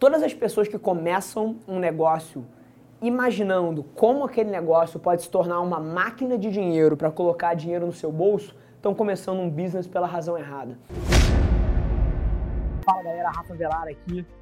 Todas as pessoas que começam um negócio imaginando como aquele negócio pode se tornar uma máquina de dinheiro para colocar dinheiro no seu bolso, estão começando um business pela razão errada. Fala galera, Rafa Velar aqui.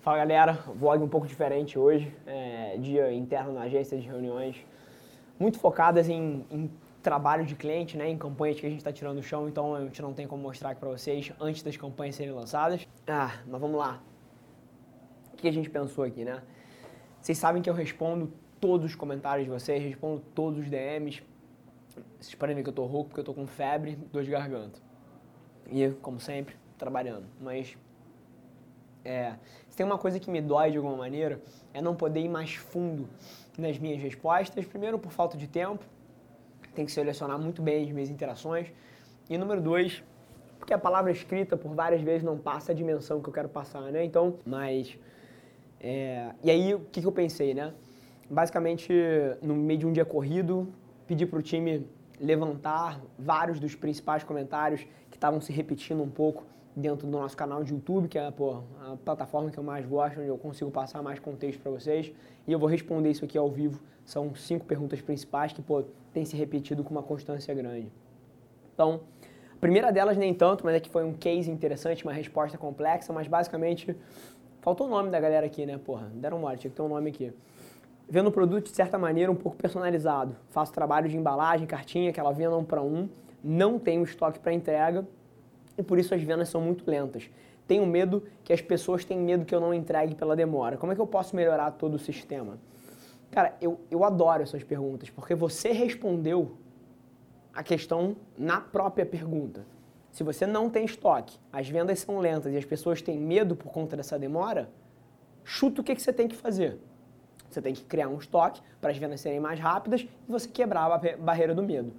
Fala galera, vlog um pouco diferente hoje, é, dia interno na agência de reuniões, muito focadas em, em trabalho de cliente, né, em campanhas que a gente está tirando do chão, então a gente não tem como mostrar aqui para vocês antes das campanhas serem lançadas. Ah, mas vamos lá. O que a gente pensou aqui, né? Vocês sabem que eu respondo todos os comentários de vocês, respondo todos os DMs. Vocês podem ver que eu tô rouco porque eu tô com febre, dor de garganta. E, como sempre, trabalhando. Mas é, se tem uma coisa que me dói de alguma maneira, é não poder ir mais fundo nas minhas respostas. Primeiro, por falta de tempo, tem que selecionar muito bem as minhas interações. E número dois, porque a palavra escrita por várias vezes não passa a dimensão que eu quero passar, né? Então, mas. É, e aí, o que, que eu pensei, né? Basicamente, no meio de um dia corrido, pedi para o time levantar vários dos principais comentários que estavam se repetindo um pouco dentro do nosso canal de YouTube, que é pô, a plataforma que eu mais gosto, onde eu consigo passar mais contexto para vocês. E eu vou responder isso aqui ao vivo. São cinco perguntas principais que pô, tem se repetido com uma constância grande. Então, a primeira delas nem tanto, mas é que foi um case interessante, uma resposta complexa, mas basicamente faltou o nome da galera aqui, né? Porra, deram mole, tinha que ter um nome aqui. Vendo o produto de certa maneira um pouco personalizado. Faço trabalho de embalagem, cartinha, aquela venda um para um. Não tenho estoque para entrega e por isso as vendas são muito lentas. Tenho medo que as pessoas tenham medo que eu não entregue pela demora. Como é que eu posso melhorar todo o sistema? Cara, eu, eu adoro essas perguntas, porque você respondeu a questão na própria pergunta. Se você não tem estoque, as vendas são lentas e as pessoas têm medo por conta dessa demora, chuta o que, que você tem que fazer. Você tem que criar um estoque para as vendas serem mais rápidas e você quebrar a barreira do medo.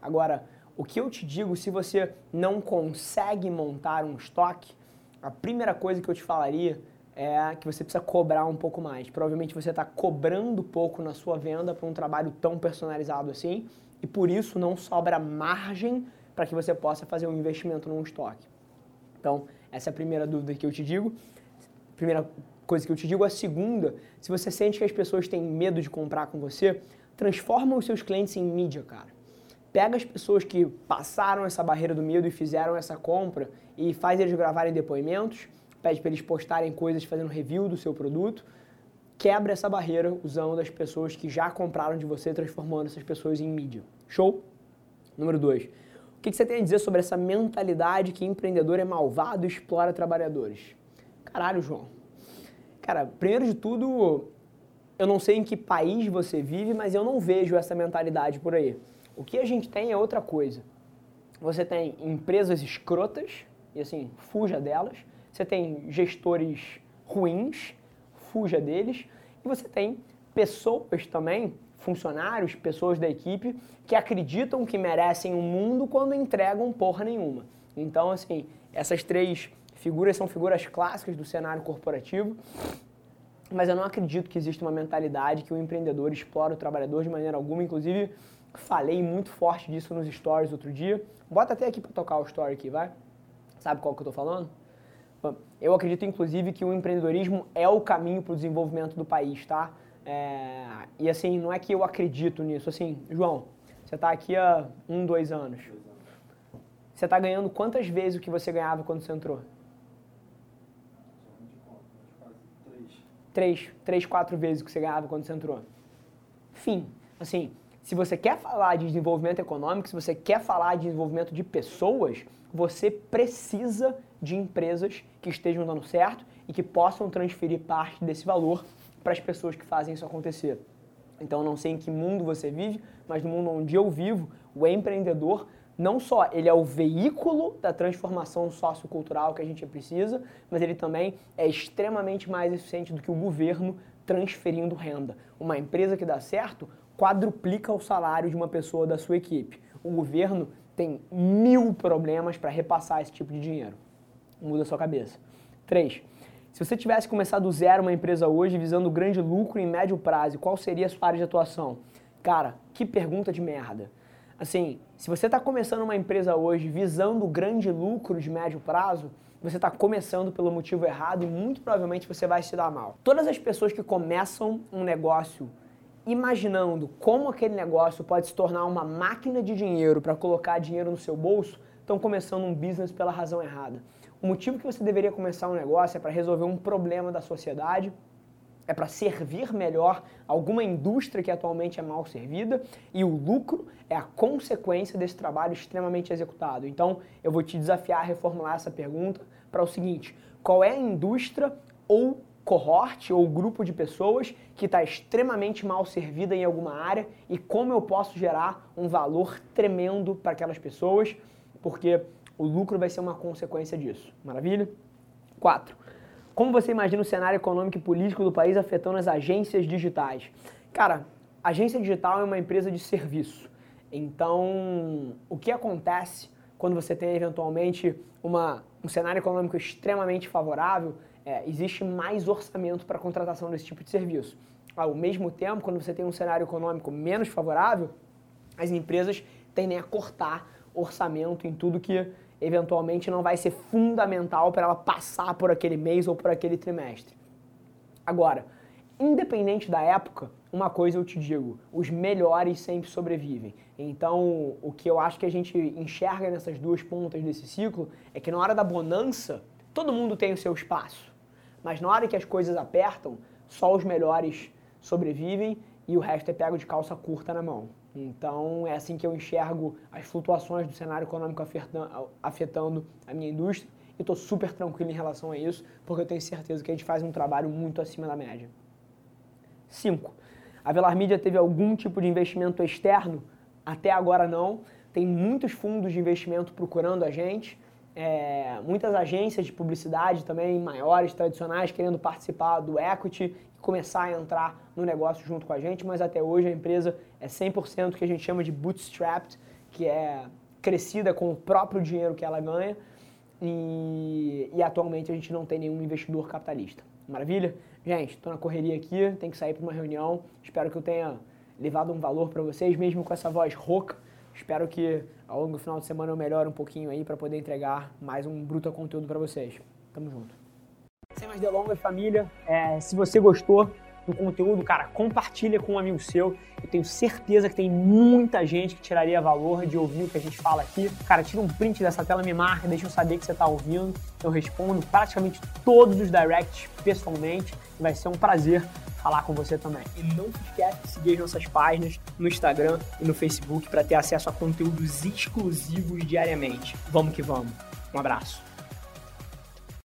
Agora, o que eu te digo, se você não consegue montar um estoque, a primeira coisa que eu te falaria é que você precisa cobrar um pouco mais. Provavelmente você está cobrando pouco na sua venda para um trabalho tão personalizado assim, e por isso não sobra margem para que você possa fazer um investimento num estoque. Então, essa é a primeira dúvida que eu te digo. Primeira coisa que eu te digo. A segunda, se você sente que as pessoas têm medo de comprar com você, transforma os seus clientes em mídia, cara pega as pessoas que passaram essa barreira do medo e fizeram essa compra e faz eles gravarem depoimentos, pede para eles postarem coisas fazendo review do seu produto, quebra essa barreira usando as pessoas que já compraram de você, transformando essas pessoas em mídia. Show? Número 2. O que você tem a dizer sobre essa mentalidade que empreendedor é malvado e explora trabalhadores? Caralho, João. Cara, primeiro de tudo, eu não sei em que país você vive, mas eu não vejo essa mentalidade por aí. O que a gente tem é outra coisa. Você tem empresas escrotas, e assim, fuja delas. Você tem gestores ruins, fuja deles. E você tem pessoas também, funcionários, pessoas da equipe, que acreditam que merecem o um mundo quando entregam porra nenhuma. Então, assim, essas três figuras são figuras clássicas do cenário corporativo. Mas eu não acredito que exista uma mentalidade que o empreendedor explora o trabalhador de maneira alguma, inclusive Falei muito forte disso nos stories outro dia. Bota até aqui para tocar o story aqui, vai? Sabe qual que eu tô falando? Eu acredito, inclusive, que o empreendedorismo é o caminho para o desenvolvimento do país, tá? É... E assim, não é que eu acredito nisso. Assim, João, você está aqui há um, dois anos. Você está ganhando quantas vezes o que você ganhava quando você entrou? Três, três, quatro vezes o que você ganhava quando você entrou. Fim. Assim, se você quer falar de desenvolvimento econômico, se você quer falar de desenvolvimento de pessoas, você precisa de empresas que estejam dando certo e que possam transferir parte desse valor para as pessoas que fazem isso acontecer. Então, não sei em que mundo você vive, mas no mundo onde eu vivo, o empreendedor não só ele é o veículo da transformação sociocultural que a gente precisa, mas ele também é extremamente mais eficiente do que o governo transferindo renda. Uma empresa que dá certo quadruplica o salário de uma pessoa da sua equipe. O governo tem mil problemas para repassar esse tipo de dinheiro. Muda sua cabeça. 3. Se você tivesse começado do zero uma empresa hoje visando grande lucro em médio prazo, qual seria a sua área de atuação? Cara, que pergunta de merda. Assim, se você está começando uma empresa hoje visando grande lucro de médio prazo, você está começando pelo motivo errado e muito provavelmente você vai se dar mal. Todas as pessoas que começam um negócio imaginando como aquele negócio pode se tornar uma máquina de dinheiro para colocar dinheiro no seu bolso, estão começando um business pela razão errada. O motivo que você deveria começar um negócio é para resolver um problema da sociedade é para servir melhor alguma indústria que atualmente é mal servida e o lucro é a consequência desse trabalho extremamente executado. Então, eu vou te desafiar a reformular essa pergunta para o seguinte: qual é a indústria ou cohorte ou grupo de pessoas que está extremamente mal servida em alguma área e como eu posso gerar um valor tremendo para aquelas pessoas, porque o lucro vai ser uma consequência disso. Maravilha? 4. Como você imagina o cenário econômico e político do país afetando as agências digitais? Cara, agência digital é uma empresa de serviço. Então, o que acontece quando você tem eventualmente uma, um cenário econômico extremamente favorável? É, existe mais orçamento para contratação desse tipo de serviço. Ao mesmo tempo, quando você tem um cenário econômico menos favorável, as empresas tendem a cortar orçamento em tudo que eventualmente não vai ser fundamental para ela passar por aquele mês ou por aquele trimestre. Agora, independente da época, uma coisa eu te digo, os melhores sempre sobrevivem. Então, o que eu acho que a gente enxerga nessas duas pontas desse ciclo é que na hora da bonança, todo mundo tem o seu espaço. Mas na hora que as coisas apertam, só os melhores sobrevivem e o resto é pego de calça curta na mão. Então é assim que eu enxergo as flutuações do cenário econômico afetando a minha indústria e estou super tranquilo em relação a isso, porque eu tenho certeza que a gente faz um trabalho muito acima da média. 5. A Velar Media teve algum tipo de investimento externo? Até agora não. Tem muitos fundos de investimento procurando a gente, é, muitas agências de publicidade também maiores, tradicionais, querendo participar do equity começar a entrar no negócio junto com a gente, mas até hoje a empresa é 100% que a gente chama de bootstrapped, que é crescida com o próprio dinheiro que ela ganha e, e atualmente a gente não tem nenhum investidor capitalista. Maravilha? Gente, estou na correria aqui, tenho que sair para uma reunião, espero que eu tenha levado um valor para vocês, mesmo com essa voz rouca. Espero que ao longo do final de semana eu melhore um pouquinho aí para poder entregar mais um bruto conteúdo para vocês. Tamo junto. Sem mais delongas, família, é, se você gostou do conteúdo, cara, compartilha com um amigo seu. Eu tenho certeza que tem muita gente que tiraria valor de ouvir o que a gente fala aqui. Cara, tira um print dessa tela, me marca, deixa eu saber que você está ouvindo. Eu respondo praticamente todos os directs pessoalmente. Vai ser um prazer falar com você também. E não se esquece de seguir as nossas páginas no Instagram e no Facebook para ter acesso a conteúdos exclusivos diariamente. Vamos que vamos. Um abraço.